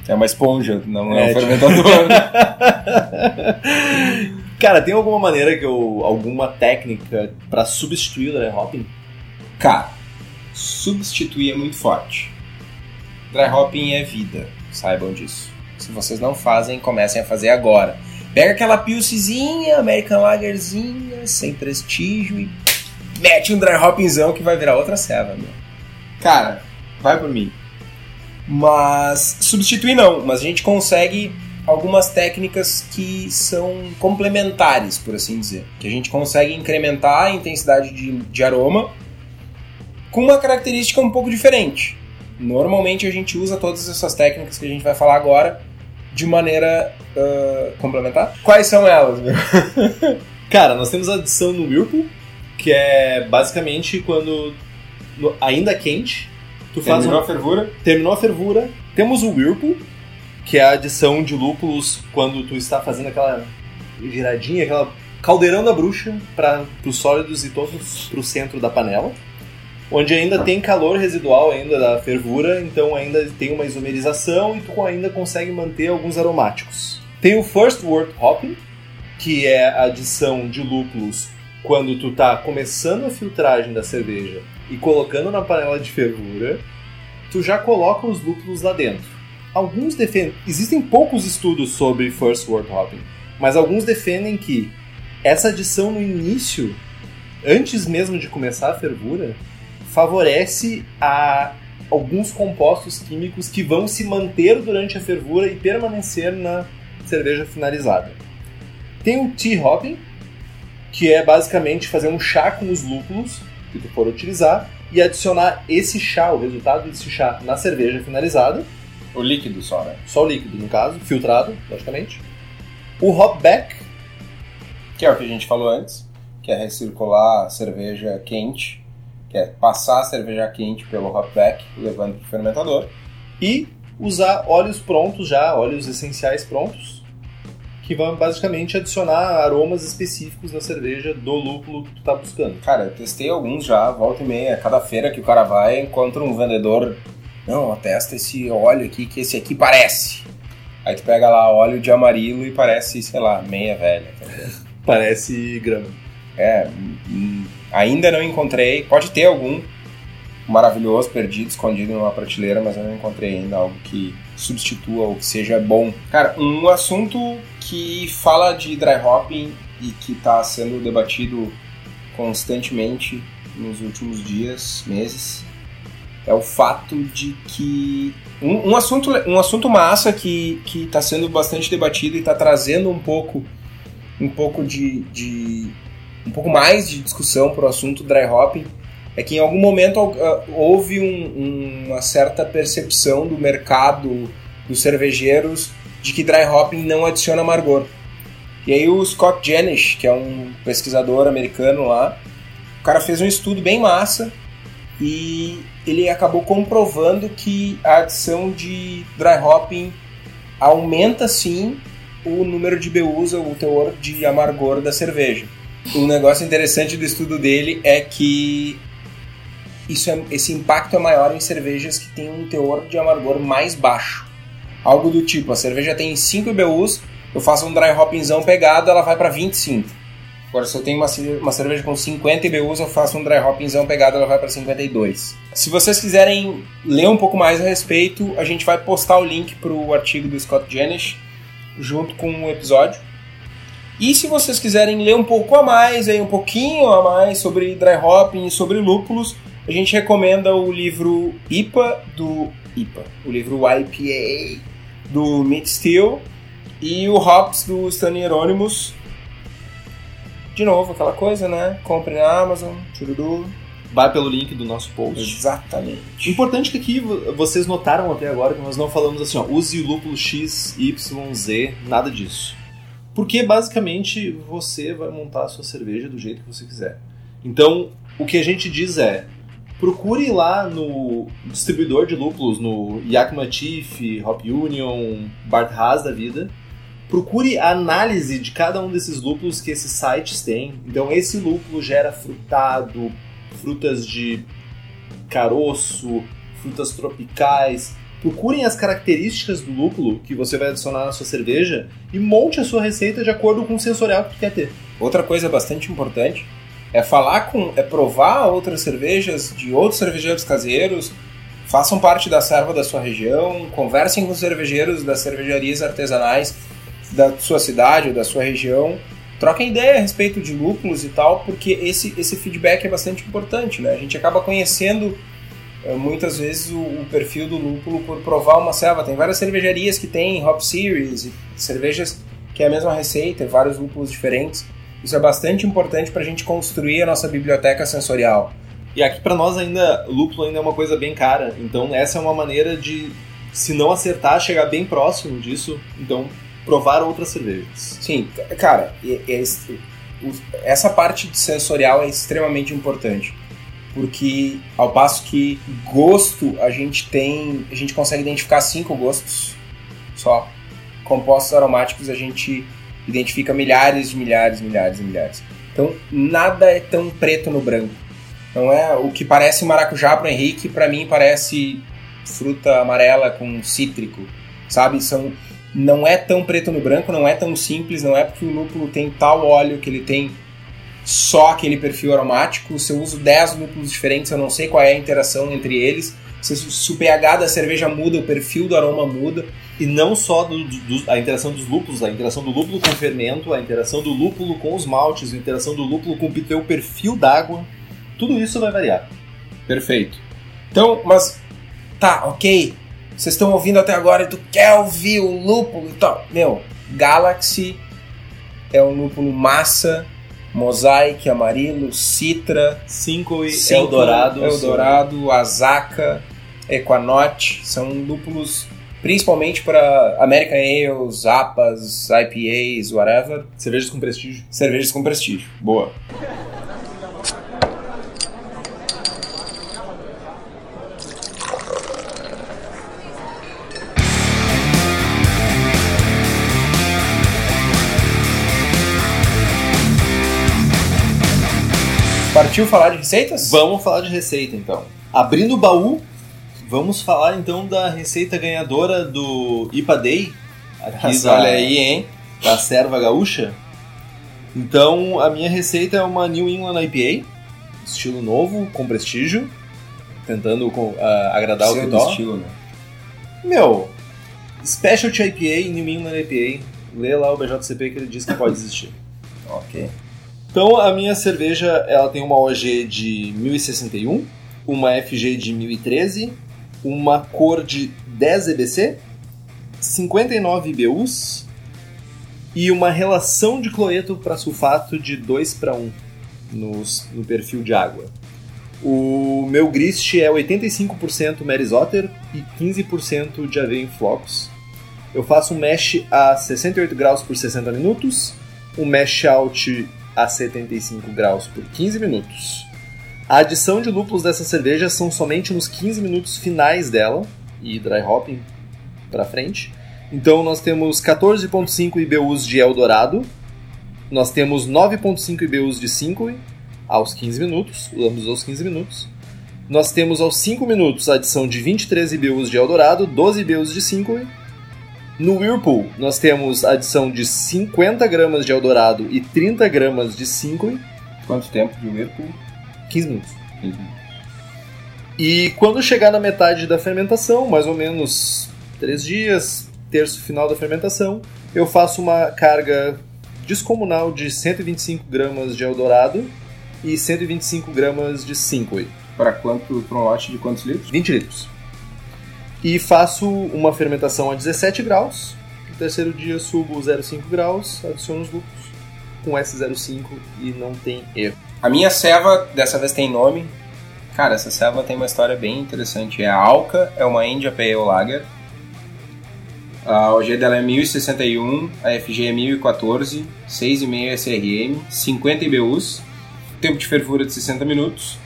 É uma esponja, não é, é um fermentador. Cara, tem alguma maneira que eu. alguma técnica para substituir o dry hopping? Cara, substituir é muito forte. Dry hopping é vida, saibam disso. Se vocês não fazem, comecem a fazer agora. Pega aquela pilsezinha, American Lagerzinha, sem prestígio e mete um dry hoppingzão que vai virar outra ceva, meu. Cara, vai por mim. Mas substituir não, mas a gente consegue algumas técnicas que são complementares, por assim dizer. Que a gente consegue incrementar a intensidade de, de aroma com uma característica um pouco diferente. Normalmente a gente usa todas essas técnicas que a gente vai falar agora de maneira uh, complementar. Quais são elas, meu? Cara, nós temos a adição no Whirlpool, que é basicamente quando ainda quente, tu faz terminou uma... a fervura. Terminou a fervura. Temos o Whirlpool, que é a adição de lúpulos quando tu está fazendo aquela giradinha, aquela caldeirão da bruxa para os sólidos e todos para o centro da panela onde ainda tem calor residual ainda da fervura, então ainda tem uma isomerização e tu ainda consegue manter alguns aromáticos. Tem o First Wort Hopping, que é a adição de lúpulos quando tu tá começando a filtragem da cerveja e colocando na panela de fervura, tu já coloca os lúpulos lá dentro. Alguns defendem, existem poucos estudos sobre First Wort Hopping, mas alguns defendem que essa adição no início, antes mesmo de começar a fervura, favorece a alguns compostos químicos que vão se manter durante a fervura e permanecer na cerveja finalizada. Tem o tea hopping, que é basicamente fazer um chá com os lúpulos que tu for utilizar e adicionar esse chá, o resultado desse chá, na cerveja finalizada, O líquido só, né? só o líquido no caso, filtrado, logicamente. O hopback, Que é o que a gente falou antes, que é recircular a cerveja quente, que é passar a cerveja quente pelo hopback, levando para o fermentador. e usar óleos prontos já, óleos essenciais prontos, que vão basicamente adicionar aromas específicos na cerveja do lúpulo que tu tá buscando. Cara, eu testei alguns já, volta e meia. Cada feira que o cara vai, encontra um vendedor. Não, testa esse óleo aqui, que esse aqui parece. Aí tu pega lá óleo de amarilo e parece, sei lá, meia velha. tá? Parece grama. É, hum, ainda não encontrei. Pode ter algum maravilhoso perdido, escondido numa prateleira, mas eu não encontrei ainda algo que substitua ou que seja bom. Cara, um assunto que fala de dry hopping e que está sendo debatido constantemente nos últimos dias, meses, é o fato de que um, um assunto um assunto massa que está sendo bastante debatido e está trazendo um pouco um pouco de, de um pouco mais de discussão para o assunto dry hopping é que em algum momento ah, houve um- uma certa percepção do mercado dos cervejeiros de que dry hopping não adiciona amargor. E aí o Scott Janish, que é um pesquisador americano lá, o cara fez um estudo bem massa e ele acabou comprovando que a adição de dry hopping aumenta sim o número de BUs, o teor de amargor da cerveja. Um negócio interessante do estudo dele é que isso é- esse impacto é maior em cervejas que têm um teor de amargor mais baixo. Algo do tipo, a cerveja tem 5 BUs, eu faço um dry hoppingzão pegado, ela vai para 25. Agora, se eu tenho uma, uma cerveja com 50 BUs, eu faço um dry hoppingzão pegado, ela vai para 52. Se vocês quiserem ler um pouco mais a respeito, a gente vai postar o link para o artigo do Scott Janish junto com o episódio. E se vocês quiserem ler um pouco a mais, aí um pouquinho a mais sobre dry hopping e sobre lúpulos, a gente recomenda o livro IPA do IPA, o livro IPA do Meat Steel e o Hops do Stanley Hieronymus. De novo, aquela coisa, né? Compre na Amazon, chururu. Vai pelo link do nosso post. Exatamente. Importante que aqui vo- vocês notaram até agora que nós não falamos assim, ó, use o lúpulo X, Y, Z, nada disso. Porque basicamente você vai montar a sua cerveja do jeito que você quiser. Então, o que a gente diz é: procure lá no distribuidor de lúpulos, no Yakima Chief, Hop Union, Bart Haas da vida. Procure a análise de cada um desses lúpulos que esses sites têm. Então, esse lúpulo gera frutado, frutas de caroço, frutas tropicais. Procurem as características do lúpulo que você vai adicionar na sua cerveja e monte a sua receita de acordo com o sensorial que tu quer ter. Outra coisa bastante importante é falar com, é provar outras cervejas de outros cervejeiros caseiros, façam parte da serva da sua região, conversem com cervejeiros das cervejarias artesanais da sua cidade ou da sua região, troquem ideia a respeito de lúpulos e tal, porque esse, esse feedback é bastante importante, né? A gente acaba conhecendo eh, muitas vezes o, o perfil do lúpulo por provar uma serva. Tem várias cervejarias que tem Hop Series, cervejas que é a mesma receita, vários lúpulos diferentes. Isso é bastante importante para a gente construir a nossa biblioteca sensorial. E aqui pra nós ainda, lúpulo ainda é uma coisa bem cara, então essa é uma maneira de, se não acertar, chegar bem próximo disso, então provar outras cervejas. Sim, cara, essa parte de sensorial é extremamente importante. Porque ao passo que gosto a gente tem. A gente consegue identificar cinco gostos só. Compostos aromáticos a gente identifica milhares milhares, milhares e milhares. Então nada é tão preto no branco. Não é o que parece maracujá pro Henrique, para mim parece fruta amarela com cítrico, sabe? São não é tão preto no branco, não é tão simples, não é porque o lúpulo tem tal óleo que ele tem só aquele perfil aromático. Se eu uso 10 lúpulos diferentes, eu não sei qual é a interação entre eles. Se, se o pH da cerveja muda, o perfil do aroma muda. E não só do- do- a interação dos lúpulos, a interação do lúpulo com o fermento, a interação do lúpulo com os maltes, a interação do lúpulo com o teu perfil d'água, tudo isso vai variar. Perfeito. Então, mas tá, ok. Vocês estão ouvindo até agora e tu quer ouvir o lúpulo e tal. Meu, Galaxy é um lúpulo massa Mosaic, Amarilo, Citra, Cinco e Cinco, Eldorado. Eldorado, Azaka, Equanote, são lúpulos principalmente para American Ales, APAs, IPAs, whatever, Cervejas com prestígio. cervejas com prestígio. Boa. Partiu falar de receitas? Vamos falar de receita então. Abrindo o baú, vamos falar então da receita ganhadora do IPA Day. Aqui da, olha aí, hein? da Serva Gaúcha. Então, a minha receita é uma New England IPA, estilo novo, com prestígio, tentando ah, agradar o Seu Kitó. estilo, né? Meu, Specialty IPA, New England IPA, lê lá o BJCP que ele diz que pode existir. Ok. Então, a minha cerveja, ela tem uma OG de 1061, uma FG de 1013, uma cor de 10 EBC, 59 IBUs e uma relação de cloreto para sulfato de 2 para 1 nos- no perfil de água. O meu grist é 85% Mary's Otter e 15% de aveia em flocos. Eu faço um mesh a 68 graus por 60 minutos, um mesh out a 75 graus por 15 minutos. A adição de lúpulos dessa cerveja são somente nos 15 minutos finais dela e dry hopping para frente. Então nós temos 14.5 IBUs de Eldorado, nós temos 9.5 IBUs de 5 aos 15 minutos, ambos aos 15 minutos. Nós temos aos 5 minutos a adição de 23 IBUs de Eldorado, 12 IBUs de 5 no Whirlpool, nós temos a adição de 50 gramas de Eldorado e 30 gramas de 5 Quanto tempo de Whirlpool? 15 minutos. E quando chegar na metade da fermentação, mais ou menos 3 dias, terço final da fermentação, eu faço uma carga descomunal de 125 gramas de Eldorado e 125 gramas de 5 Para quanto, para um lote de quantos litros? 20 litros. E faço uma fermentação a 17 graus. No terceiro dia subo 0,5 graus, adiciono os lúpulos com S05 e não tem erro. A minha ceva, dessa vez tem nome. Cara, essa ceva tem uma história bem interessante. É a Alca, é uma India Pale Lager. A OG dela é 1061, a FG é 1014, 6,5 SRM, 50 IBUs, tempo de fervura de 60 minutos.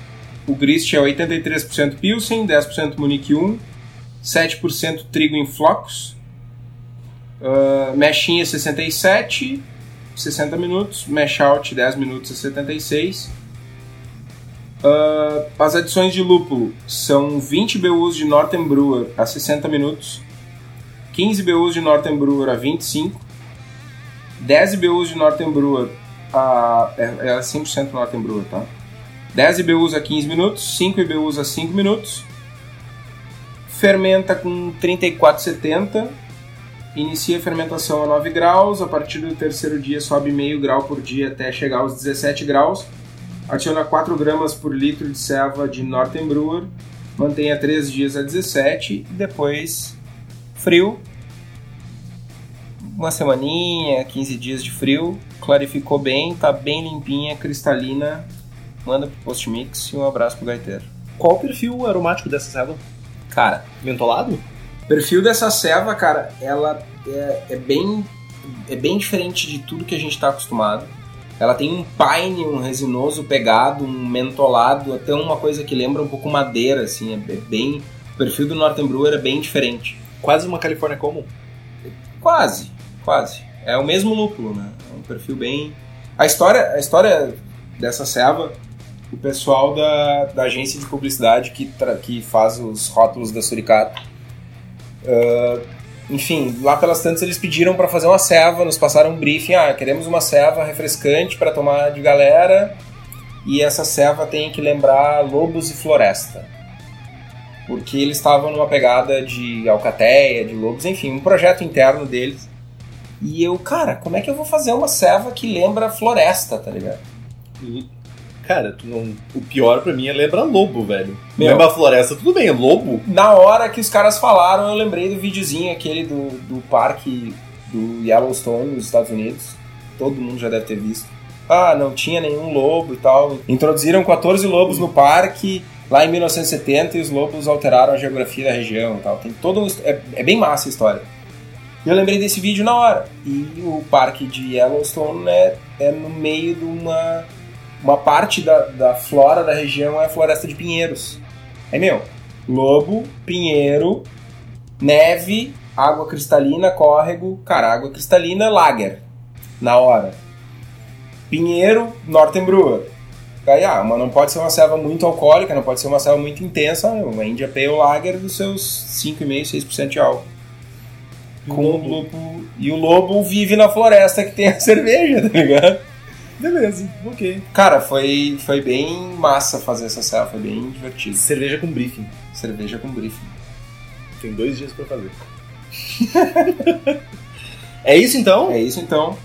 O grist é 83% Pilsen, 10% Munique 1, 7% trigo em flocos. Uh, Meshinha 67, 60 minutos. Mesh out 10 minutos a 76. Uh, as adições de lúpulo são 20 BUs de Northern Brewer a 60 minutos, 15 BUs de Northern Brewer a 25, 10 BUs de Northern Brewer a. É, é 100% Northern Brewer, tá? 10 IBUs a 15 minutos, 5 IBUs a 5 minutos, fermenta com 34,70, inicia a fermentação a 9 graus, a partir do terceiro dia sobe meio grau por dia até chegar aos 17 graus, adiciona 4 gramas por litro de ceva de Northern Brewer, mantenha 3 dias a 17 e depois frio, uma semaninha, 15 dias de frio, clarificou bem, tá bem limpinha, cristalina, manda pro post mix e um abraço pro gaiteiro. Qual o perfil aromático dessa ceva? Cara, Mentolado? o perfil dessa ceva, cara, ela é, é bem é bem diferente de tudo que a gente tá acostumado. Ela tem um pine, um resinoso pegado, um mentolado, até uma coisa que lembra um pouco madeira, assim, é bem... O perfil do Northern Brewer é bem diferente. Quase uma California Common. Quase, quase. É o mesmo lúpulo, né? É um perfil bem. A história, a história dessa ceva, o pessoal da, da agência de publicidade que, que faz os rótulos da Suricato. ah, enfim, lá pelas tantas eles pediram para fazer uma ceva, nos passaram um briefing. Ah, queremos uma ceva refrescante para tomar de galera. E essa ceva tem que lembrar lobos e floresta. Porque eles estavam numa pegada de alcateia, de lobos, enfim, um projeto interno deles. E eu, cara, como é que eu vou fazer uma ceva que lembra floresta, tá ligado? Cara, tu não... o pior pra mim é lembrar lobo, velho. Meu. Lembra a floresta, tudo bem, é lobo? Na hora que os caras falaram, eu lembrei do videozinho aquele do, do parque do Yellowstone nos Estados Unidos. Todo mundo já deve ter visto. ah, não tinha nenhum lobo e tal. Introduziram 14 lobos no parque lá em 1970 e os lobos alteraram a geografia da região e tal. Tem todo um, é, é bem massa a história. E eu lembrei desse vídeo na hora. E o parque de Yellowstone é, é no meio de uma. Uma parte da, da flora da região é a floresta de pinheiros. É meu. Lobo, pinheiro, neve, água cristalina, córrego, cara, água cristalina, lager. Na hora. Pinheiro, Nortenbrewer. Aí, ah, mas não pode ser uma selva muito alcoólica, não pode ser uma selva muito intensa, uma India Pale Lager dos seus 5,5%, 6% de álcool. Com o lobo. E o lobo vive na floresta que tem a cerveja, tá ligado? Beleza, ok. Cara, foi, foi bem massa fazer essa selva, foi bem divertido. Cerveja com briefing. Cerveja com briefing. Tem dois dias pra fazer. é isso então? É isso então.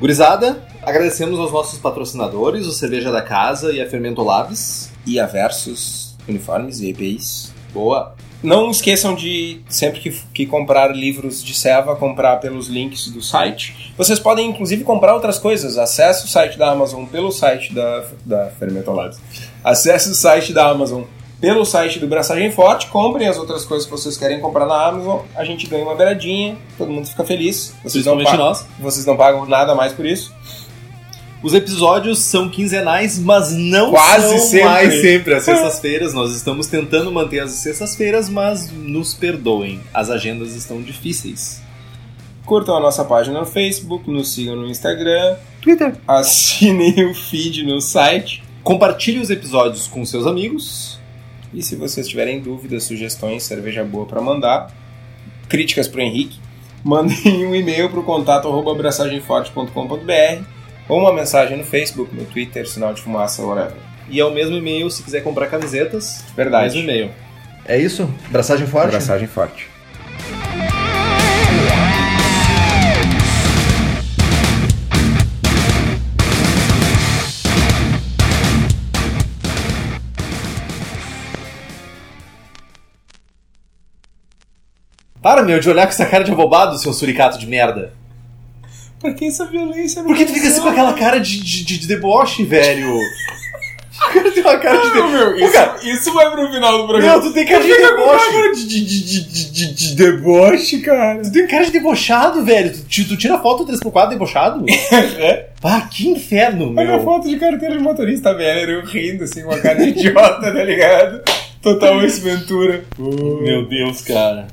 Gurizada, agradecemos aos nossos patrocinadores, o Cerveja da Casa e a Fermento Labs. E a Versus, uniformes e EPIs. Boa. Não esqueçam de, sempre que, que comprar livros de Seva, comprar pelos links do site. Vocês podem, inclusive, comprar outras coisas. Acesse o site da Amazon pelo site da, da Fermento Labs. Acesse o site da Amazon pelo site do Braçagem Forte. Comprem as outras coisas que vocês querem comprar na Amazon. A gente ganha uma beiradinha, todo mundo fica feliz. Vocês não, Principalmente pagam, nós. vocês não pagam nada mais por isso. Os episódios são quinzenais, mas não Quase são sempre. mais sempre às sextas-feiras. Nós estamos tentando manter as sextas-feiras, mas nos perdoem. As agendas estão difíceis. Curtam a nossa página no Facebook, nos sigam no Instagram, Twitter. assinem o feed no site. Compartilhe os episódios com seus amigos. E se vocês tiverem dúvidas, sugestões, cerveja boa para mandar, críticas pro Henrique, mandem um e-mail pro contato arroba abraçagemforte.com.br ou uma mensagem no Facebook, no Twitter, sinal de fumaça, whatever. E é o mesmo e-mail se quiser comprar camisetas. Verdade. Mesmo e-mail. É isso? Braçagem forte? Abraçagem forte. Para, meu, de olhar com essa cara de abobado, seu suricato de merda. Por que essa violência? Por que tu fica assim com aquela cara de, de, de deboche, velho? O cara tem uma cara de Não, deboche. meu, isso, cara, isso vai pro final do programa. Meu, tu tem cara de deboche. cara de, de, de, de, de, de deboche, cara. Tu tem cara de debochado, velho. Tu, tu tira foto 3x4 debochado? É. Ah, que inferno, Olha a meu. foto de carteira de motorista velho, eu rindo assim, com a cara de idiota, tá ligado? Total Ace Ventura. Meu Deus, cara.